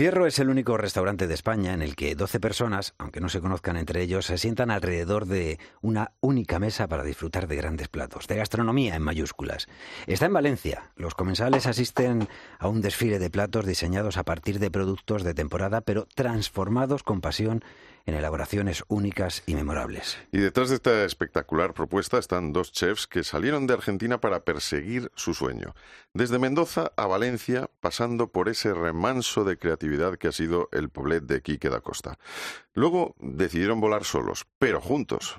Fierro es el único restaurante de España en el que 12 personas, aunque no se conozcan entre ellos, se sientan alrededor de una única mesa para disfrutar de grandes platos, de gastronomía en mayúsculas. Está en Valencia. Los comensales asisten a un desfile de platos diseñados a partir de productos de temporada, pero transformados con pasión en elaboraciones únicas y memorables. Y detrás de esta espectacular propuesta están dos chefs que salieron de Argentina para perseguir su sueño. Desde Mendoza a Valencia, pasando por ese remanso de creatividad que ha sido el Poblet de Quique da Costa. Luego decidieron volar solos, pero juntos.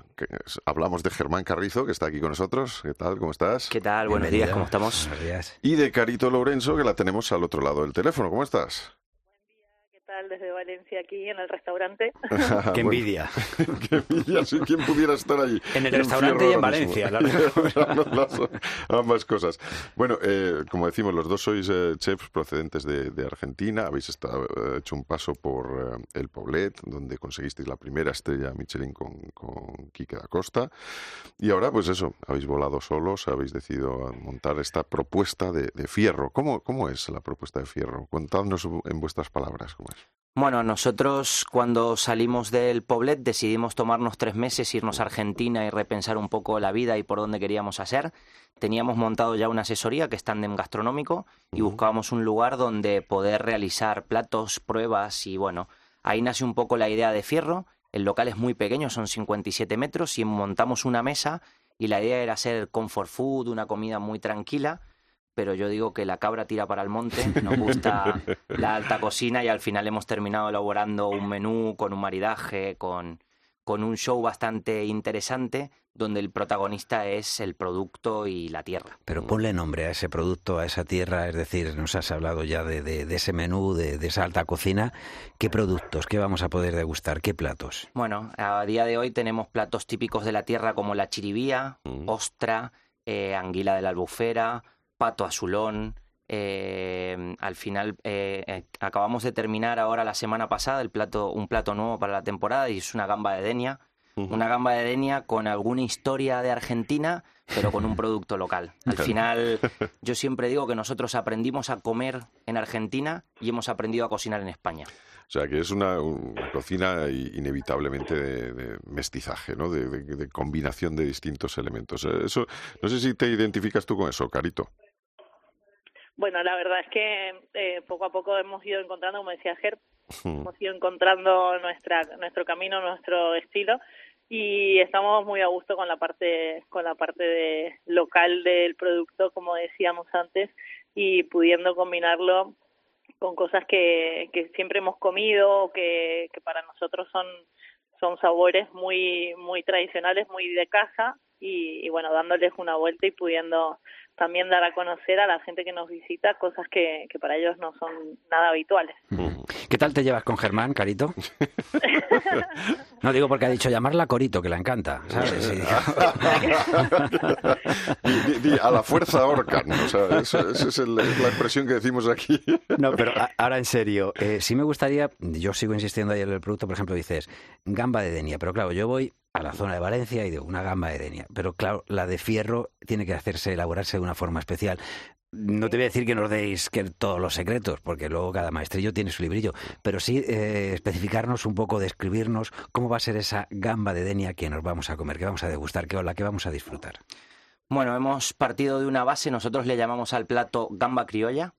hablamos de Germán Carrizo, que está aquí con nosotros. ¿Qué tal? ¿Cómo estás? ¿Qué tal? Buenos días, ¿cómo estamos? Buenos días. Y de Carito Lorenzo, que la tenemos al otro lado del teléfono. ¿Cómo estás? desde Valencia aquí en el restaurante. ¡Qué envidia! ¡Qué envidia! Si quien pudiera estar allí. En el restaurante y en Valencia. ambas cosas. Bueno, eh, como decimos, los dos sois eh, chefs procedentes de, Argentina. Habéis estado, eh, hecho un paso por el Poblet, donde conseguisteis la primera estrella Michelin con, con Quique da Costa. Y ahora, pues eso, habéis volado solos, habéis decidido montar esta propuesta de, de Fierro. ¿Cómo, ¿Cómo es la propuesta de Fierro? Contadnos en vuestras palabras cómo es. Bueno, nosotros cuando salimos del Poblet decidimos tomarnos tres meses, irnos a Argentina y repensar un poco la vida y por dónde queríamos hacer. Teníamos montado ya una asesoría que es Tandem Gastronómico y buscábamos un lugar donde poder realizar platos, pruebas y bueno, ahí nace un poco la idea de Fierro. El local es muy pequeño, son 57 metros y montamos una mesa y la idea era hacer comfort food, una comida muy tranquila pero yo digo que la cabra tira para el monte, nos gusta la alta cocina y al final hemos terminado elaborando un menú con un maridaje, con, con un show bastante interesante donde el protagonista es el producto y la tierra. Pero ponle nombre a ese producto, a esa tierra, es decir, nos has hablado ya de, de, ese menú, de, de, esa alta cocina. ¿Qué productos, qué vamos a poder degustar, qué platos? Bueno, a día de hoy tenemos platos típicos de la tierra como la chiribía, mm. ostra, eh, anguila de la albufera, pato azulón. Eh, al final eh, eh, acabamos de terminar ahora la semana pasada el plato, un plato nuevo para la temporada y es una gamba de denia. Una gamba de denia con alguna historia de Argentina, pero con un producto local. Al final, yo siempre digo que nosotros aprendimos a comer en Argentina y hemos aprendido a cocinar en España. O sea, que es una, cocina inevitablemente de, mestizaje, ¿no? De, combinación de distintos elementos. Eso, no sé si te identificas tú con eso, Carito. Bueno, la verdad es que eh, poco a poco hemos ido encontrando, como decía Ger, hemos ido encontrando nuestra, nuestro camino, nuestro estilo y estamos muy a gusto con la parte con la parte de local del producto, como decíamos antes, y pudiendo combinarlo con cosas que, que siempre hemos comido, que, que para nosotros son son sabores muy muy tradicionales, muy de casa y, y bueno, dándoles una vuelta y pudiendo también dar a conocer a la gente que nos visita cosas que, que para ellos no son nada habituales. ¿Qué tal te llevas con Germán, Carito? no digo porque ha dicho llamarla Corito, que la encanta, ¿sabes? a la fuerza orca, o sea, esa, es la expresión que decimos aquí. no, pero ahora en serio, eh, sí me gustaría, yo sigo insistiendo ayer en el producto, por ejemplo, dices gamba de denia, pero claro, yo voy a la zona de Valencia y de una gamba de denia. Pero claro, la de fierro tiene que hacerse, elaborarse de una forma especial. No te voy a decir que nos deis que todos los secretos, porque luego cada maestrillo tiene su librillo, pero sí eh, especificarnos un poco, describirnos cómo va a ser esa gamba de denia que nos vamos a comer, que vamos a degustar, que la que vamos a disfrutar. Bueno, hemos partido de una base, nosotros le llamamos al plato gamba criolla,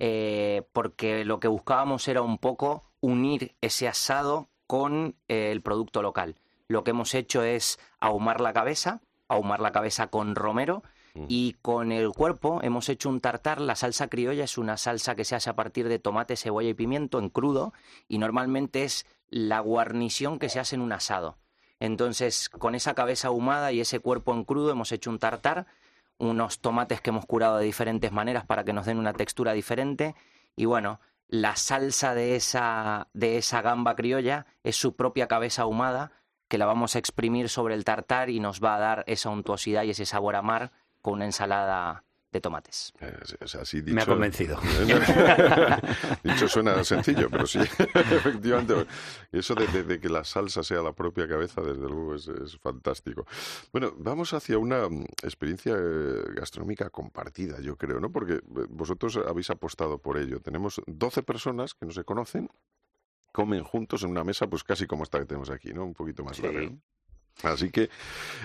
eh, porque lo que buscábamos era un poco unir ese asado con eh, el producto local lo que hemos hecho es ahumar la cabeza, ahumar la cabeza con romero y con el cuerpo hemos hecho un tartar. La salsa criolla es una salsa que se hace a partir de tomate, cebolla y pimiento en crudo y normalmente es la guarnición que se hace en un asado. Entonces, con esa cabeza ahumada y ese cuerpo en crudo hemos hecho un tartar, unos tomates que hemos curado de diferentes maneras para que nos den una textura diferente y bueno, la salsa de esa de esa gamba criolla es su propia cabeza ahumada que la vamos a exprimir sobre el tartar y nos va a dar esa untuosidad y ese sabor a mar con una ensalada de tomates. Me ha convencido. dicho suena sencillo, pero sí, efectivamente. Eso de, que la salsa sea la propia cabeza, desde luego, es, fantástico. Bueno, vamos hacia una mm, experiencia eh, gastronómica compartida, yo creo, ¿no? Porque eh, vosotros habéis apostado por ello. Tenemos 12 personas que no se conocen, comen juntos en una mesa, pues casi como esta que tenemos aquí, ¿no? Un poquito más larga. Así que,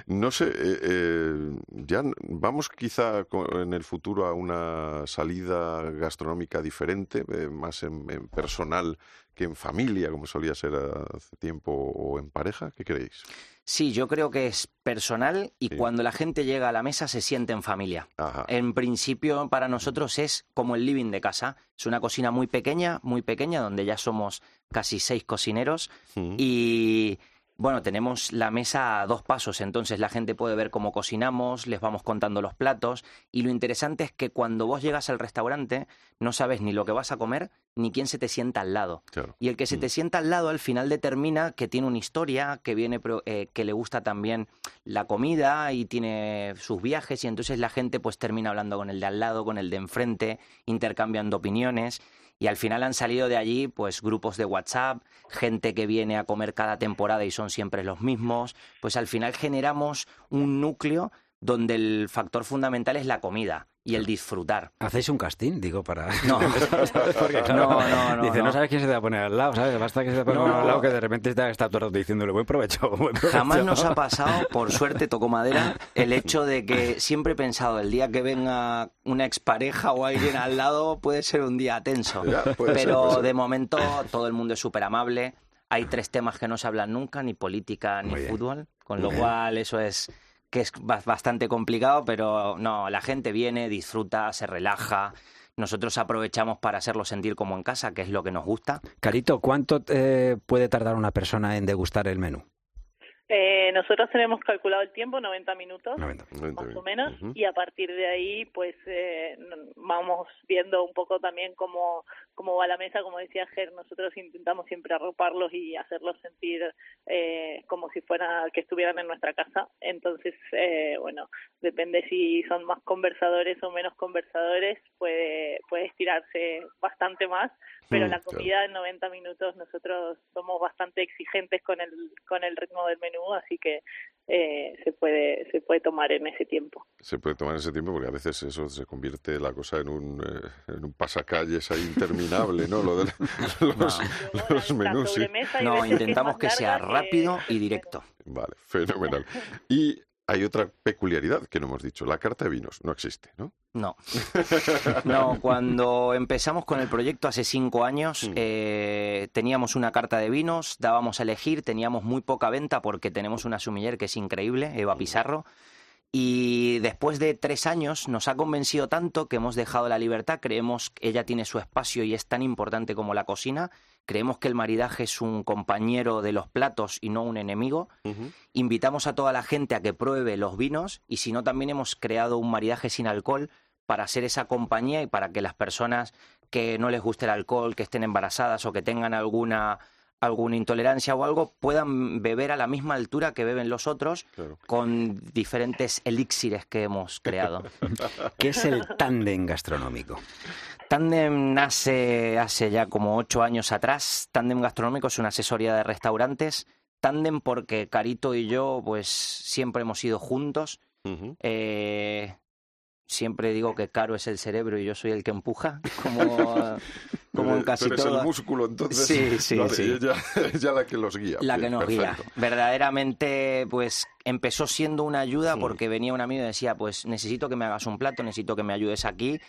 no sé, eh, eh, ya vamos quizá en el futuro a una salida gastronómica diferente, eh, más en, personal que en familia, como solía ser hace tiempo, o en pareja. ¿Qué creéis? Sí, yo creo que es personal y cuando la gente llega a la mesa se siente en familia. En principio, para nosotros es como el living de casa. Es una cocina muy pequeña, muy pequeña, donde ya somos casi seis cocineros y bueno, tenemos la mesa a dos pasos, entonces la gente puede ver cómo cocinamos, les vamos contando los platos y lo interesante es que cuando vos llegas al restaurante no sabes ni lo que vas a comer ni quién se te sienta al lado. Y el que se te mm. sienta al lado al final determina que tiene una historia, que viene eh, que le gusta también la comida y tiene sus viajes y entonces la gente pues termina hablando con el de al lado, con el de enfrente, intercambiando opiniones y al final han salido de allí pues grupos de WhatsApp, gente que viene a comer cada temporada y son siempre los mismos, pues al final generamos un núcleo donde el factor fundamental es la comida y el disfrutar. ¿Hacéis un casting? Digo, para... No, no, no, Dice, no, sabes quién se te va a poner al lado, ¿sabes? Basta que se te ponga al lado que de repente te está todo diciéndole buen provecho, buen provecho. Jamás nos ha pasado, por suerte, tocó madera, el hecho de que siempre he pensado, el día que venga una expareja o alguien al lado puede ser un día tenso. Pero de momento todo el mundo es súper amable. Hay tres temas que no se hablan nunca, ni política ni fútbol, con lo cual eso es que es bastante complicado, pero no, la gente viene, disfruta, se relaja. Nosotros aprovechamos para hacerlo sentir como en casa, que es lo que nos gusta. Carito, ¿cuánto eh, puede tardar una persona en degustar el menú? Eh, nosotros tenemos calculado el tiempo, 90 minutos, más o menos, y a partir de ahí, pues eh, vamos viendo un poco también cómo, cómo va la mesa. Como decía Ger, nosotros intentamos siempre arroparlos y hacerlos sentir eh, como si fuera que estuvieran en nuestra casa. Entonces, eh, bueno, depende si son más conversadores o menos conversadores, puede, puede estirarse bastante más, pero mm, la comida en 90 minutos nosotros somos bastante exigentes con el, con el ritmo del menú, así que eh, se puede se puede tomar en ese tiempo. Se puede tomar en ese tiempo porque a veces eso se convierte la cosa en un, eh, en un pasacalles ahí interminable, ¿no? Lo de los, menús. No, intentamos que sea rápido y directo. Vale, fenomenal. Y hay otra peculiaridad que no hemos dicho. La carta de vinos no existe, ¿no? No. No, cuando empezamos con el proyecto hace cinco años, mm. eh, teníamos una carta de vinos, dábamos a elegir, teníamos muy poca venta porque tenemos una sumiller que es increíble, Eva mm. Pizarro. Y después de tres años nos ha convencido tanto que hemos dejado la libertad, creemos que ella tiene su espacio y es tan importante como la cocina, creemos que el maridaje es un compañero de los platos y no un enemigo. Invitamos a toda la gente a que pruebe los vinos y si no también hemos creado un maridaje sin alcohol para ser esa compañía y para que las personas que no les guste el alcohol, que estén embarazadas o que tengan alguna alguna intolerancia o algo, puedan beber a la misma altura que beben los otros con diferentes elixires que hemos creado. ¿Qué es el tándem gastronómico? Tandem nace hace ya como ocho años atrás. Tandem Gastronómico es una asesoría de restaurantes. Tandem porque Carito y yo pues siempre hemos ido juntos. Siempre digo que Caro es el cerebro y yo soy el que empuja, como, como en casi todo. el músculo, entonces. Sí, sí, sí. Ella, la que los guía. La que nos guía. Verdaderamente, pues empezó siendo una ayuda porque venía un amigo y decía, pues necesito que me hagas un plato, necesito que me ayudes aquí.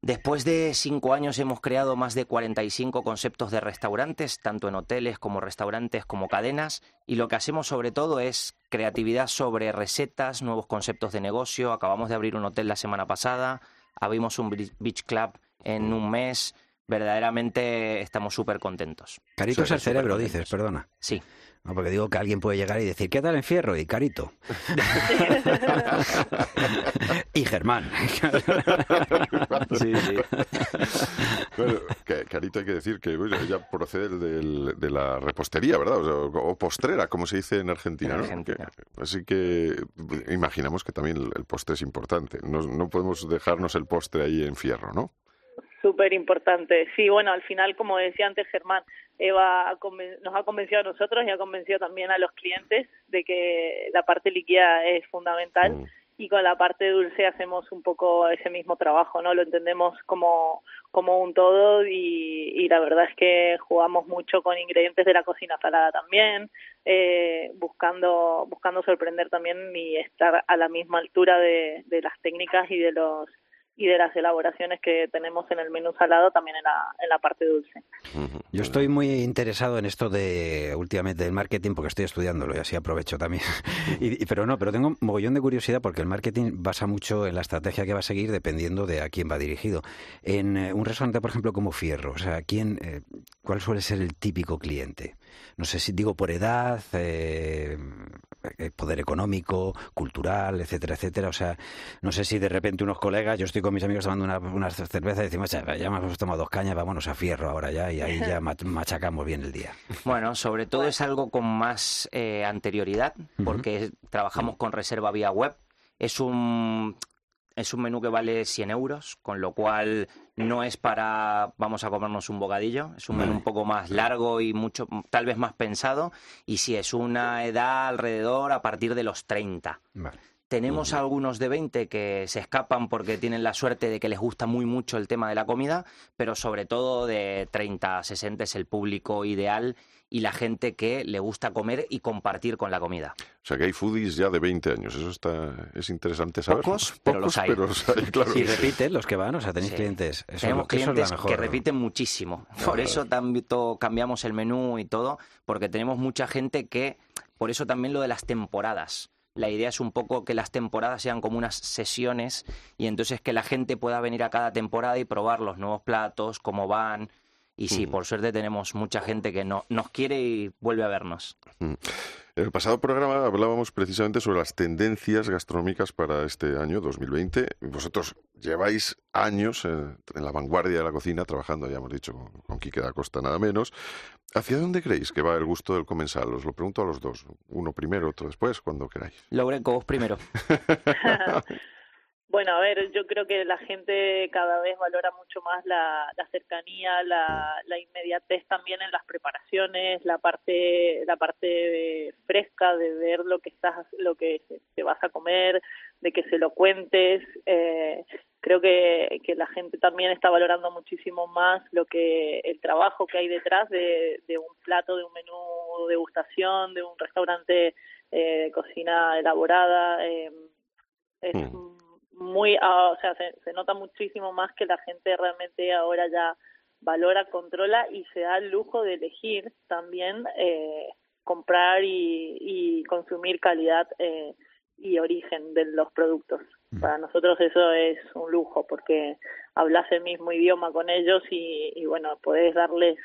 Después de cinco años hemos creado más de 45 conceptos de restaurantes, tanto en hoteles como restaurantes como cadenas, y lo que hacemos sobre todo es creatividad sobre recetas, nuevos conceptos de negocio. Acabamos de abrir un hotel la semana pasada, abrimos un beach club en un mes, verdaderamente estamos súper contentos. Carito es el cerebro, dices, perdona. Sí. No, porque digo que alguien puede llegar y decir, ¿qué tal en Fierro? Y Carito. y Germán. sí, sí. Bueno, Carito hay que decir que ella procede de la repostería, ¿verdad? O, postrera, como se dice en Argentina, ¿no? así que imaginamos que también el, postre es importante. No, no podemos dejarnos el postre ahí en Fierro, ¿no? Súper importante. Sí, bueno, al final, como decía antes Germán, Eva nos ha convencido a nosotros y ha convencido también a los clientes de que la parte líquida es fundamental mm. y con la parte dulce hacemos un poco ese mismo trabajo, ¿no? Lo entendemos como, como un todo y, y la verdad es que jugamos mucho con ingredientes de la cocina salada también, eh, buscando, buscando sorprender también y estar a la misma altura de, de las técnicas y de los y de las elaboraciones que tenemos en el menú salado también en la, en la parte dulce. Yo estoy muy interesado en esto de últimamente del marketing porque estoy estudiándolo y así aprovecho también. y, pero no, pero tengo un mogollón de curiosidad porque el marketing basa mucho en la estrategia que va a seguir dependiendo de a quién va dirigido. En eh, un restaurante, por ejemplo, como Fierro, o sea, ¿quién, eh, ¿cuál suele ser el típico cliente? No sé si digo por edad, eh, poder económico, cultural, etcétera, etcétera. O sea, no sé si de repente unos colegas, yo estoy con mis amigos tomando una, una cerveza y decimos, ya, ya hemos tomado dos cañas, vámonos a fierro ahora ya, y ahí ya machacamos bien el día. Bueno, sobre todo es algo con más eh, anterioridad, porque trabajamos con reserva vía web. Es un, es un menú que vale 100 euros, con lo cual no es para vamos a comernos un bocadillo, es un menú un poco más largo y mucho, tal vez más pensado, y si es una edad alrededor a partir de los 30. Vale. Tenemos algunos de 20 que se escapan porque tienen la suerte de que les gusta muy mucho el tema de la comida, pero sobre todo de 30 a 60 es el público ideal y la gente que le gusta comer y compartir con la comida. O sea que hay foodies ya de 20 años, eso está es interesante saber. Pocos, pero los hay. Y repiten los que van, o sea, tenéis clientes. Tenemos clientes que repiten muchísimo. Por eso también cambiamos el menú y todo, porque tenemos mucha gente que, por eso también lo de las temporadas la idea es un poco que las temporadas sean como unas sesiones y entonces que la gente pueda venir a cada temporada y probar los nuevos platos, cómo van. Y sí, por suerte tenemos mucha gente que no, nos quiere y vuelve a vernos. En el pasado programa hablábamos precisamente sobre las tendencias gastronómicas para este año 2020. Vosotros lleváis años en, la vanguardia de la cocina, trabajando, ya hemos dicho, con, con Quique da Costa nada menos. ¿Hacia dónde creéis que va el gusto del comensal? Os lo pregunto a los dos. Uno primero, otro después, cuando queráis. Logrenco, vos primero. Bueno, a ver, yo creo que la gente cada vez valora mucho más la, cercanía, la, inmediatez también en las preparaciones, la parte, la parte fresca de ver lo que estás, lo que te vas a comer, de que se lo cuentes. Eh, creo que, que la gente también está valorando muchísimo más lo que el trabajo que hay detrás de, un plato, de un menú de degustación, de un restaurante eh, de cocina elaborada. Eh, es mm muy, ah, o sea, se, nota muchísimo más que la gente realmente ahora ya valora, controla y se da el lujo de elegir también eh, comprar y, consumir calidad eh, y origen de los productos. Para nosotros eso es un lujo porque hablas el mismo idioma con ellos y, y bueno, puedes darles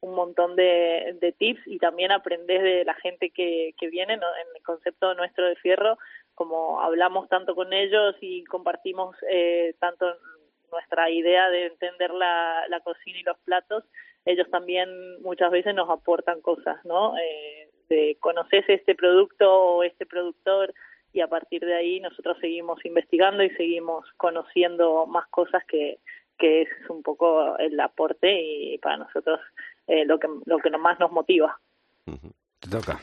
un montón de, de, tips y también aprendes de la gente que, que viene en el concepto nuestro de fierro como hablamos tanto con ellos y compartimos eh, tanto nuestra idea de entender la, cocina y los platos, ellos también muchas veces nos aportan cosas, ¿no? Eh, de conoces este producto o este productor y a partir de ahí nosotros seguimos investigando y seguimos conociendo más cosas que, que es un poco el aporte y para nosotros eh, lo que lo que más nos motiva. Te toca.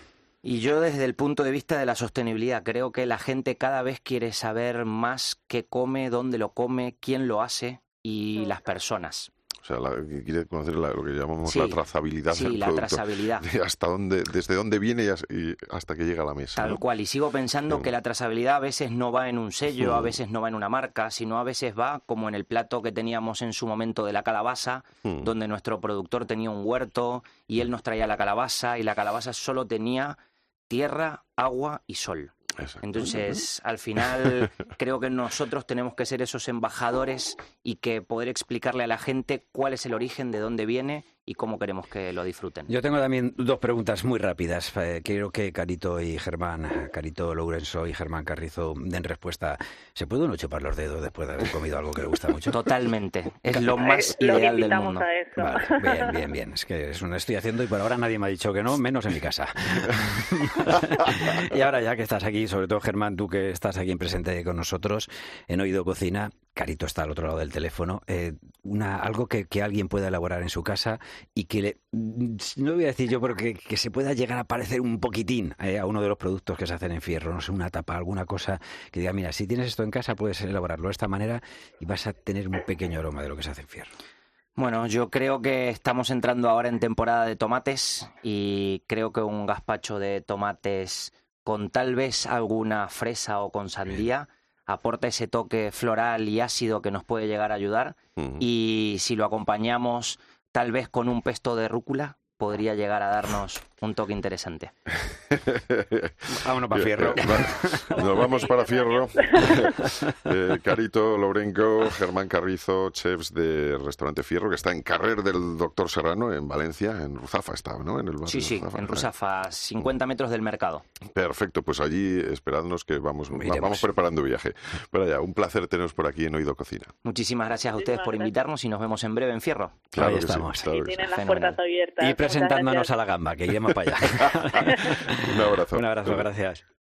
Y yo desde el punto de vista de la sostenibilidad creo que la gente cada vez quiere saber más qué come, dónde lo come, quién lo hace y las personas. O sea, quiere conocer lo que llamamos la trazabilidad sí, la trazabilidad. hasta dónde, desde dónde viene y hasta que llega a la mesa. Tal cual. Y sigo pensando que la trazabilidad a veces no va en un sello, a veces no va en una marca, sino a veces va como en el plato que teníamos en su momento de la calabaza, donde nuestro productor tenía un huerto y él nos traía la calabaza y la calabaza solo tenía tierra, agua y sol. Entonces, al final, creo que nosotros tenemos que ser esos embajadores y que poder explicarle a la gente cuál es el origen, de dónde viene y cómo queremos que lo disfruten. Yo tengo también dos preguntas muy rápidas. Eh, quiero que Carito y Germán, Carito Lourenço y Germán Carrizo den respuesta. ¿Se puede uno chupar los dedos después de haber comido algo que le gusta mucho? Totalmente. Es lo más ideal del mundo. bien, bien, bien. Es que es una estoy haciendo y por ahora nadie me ha dicho que no, menos en mi casa. y ahora ya que estás aquí, sobre todo Germán, tú que estás aquí en presente con nosotros en Oído Cocina, Carito está al otro lado del teléfono, eh, una, algo que, alguien pueda elaborar en su casa y que le, no voy a decir yo, pero que, se pueda llegar a parecer un poquitín eh, a uno de los productos que se hacen en fierro, no sé, una tapa, alguna cosa que diga, mira, si tienes esto en casa puedes elaborarlo de esta manera y vas a tener un pequeño aroma de lo que se hace en fierro. Bueno, yo creo que estamos entrando ahora en temporada de tomates y creo que un gazpacho de tomates con tal vez alguna fresa o con sandía aporta ese toque floral y ácido que nos puede llegar a ayudar. Y si lo acompañamos tal vez con un pesto de rúcula, podría llegar a darnos un toque interesante. Vámonos para Fierro. Nos vamos para Fierro. Eh, Carito Lourenco, Germán Carrizo, chefs de Restaurante Fierro, que está en Carrer del Doctor Serrano, en Valencia, en Ruzafa estaba, ¿no? En el sí, sí, en Ruzafa, 50 metros del mercado. Perfecto, pues allí esperadnos que vamos, vamos preparando viaje. Pero ya, un placer teneros por aquí en Oído Cocina. Muchísimas gracias a ustedes por invitarnos y nos vemos en breve en Fierro. Claro Ahí estamos. y tienen las puertas abiertas. Y presentándonos a la gamba, que iremos para allá. Un abrazo. Un abrazo, gracias.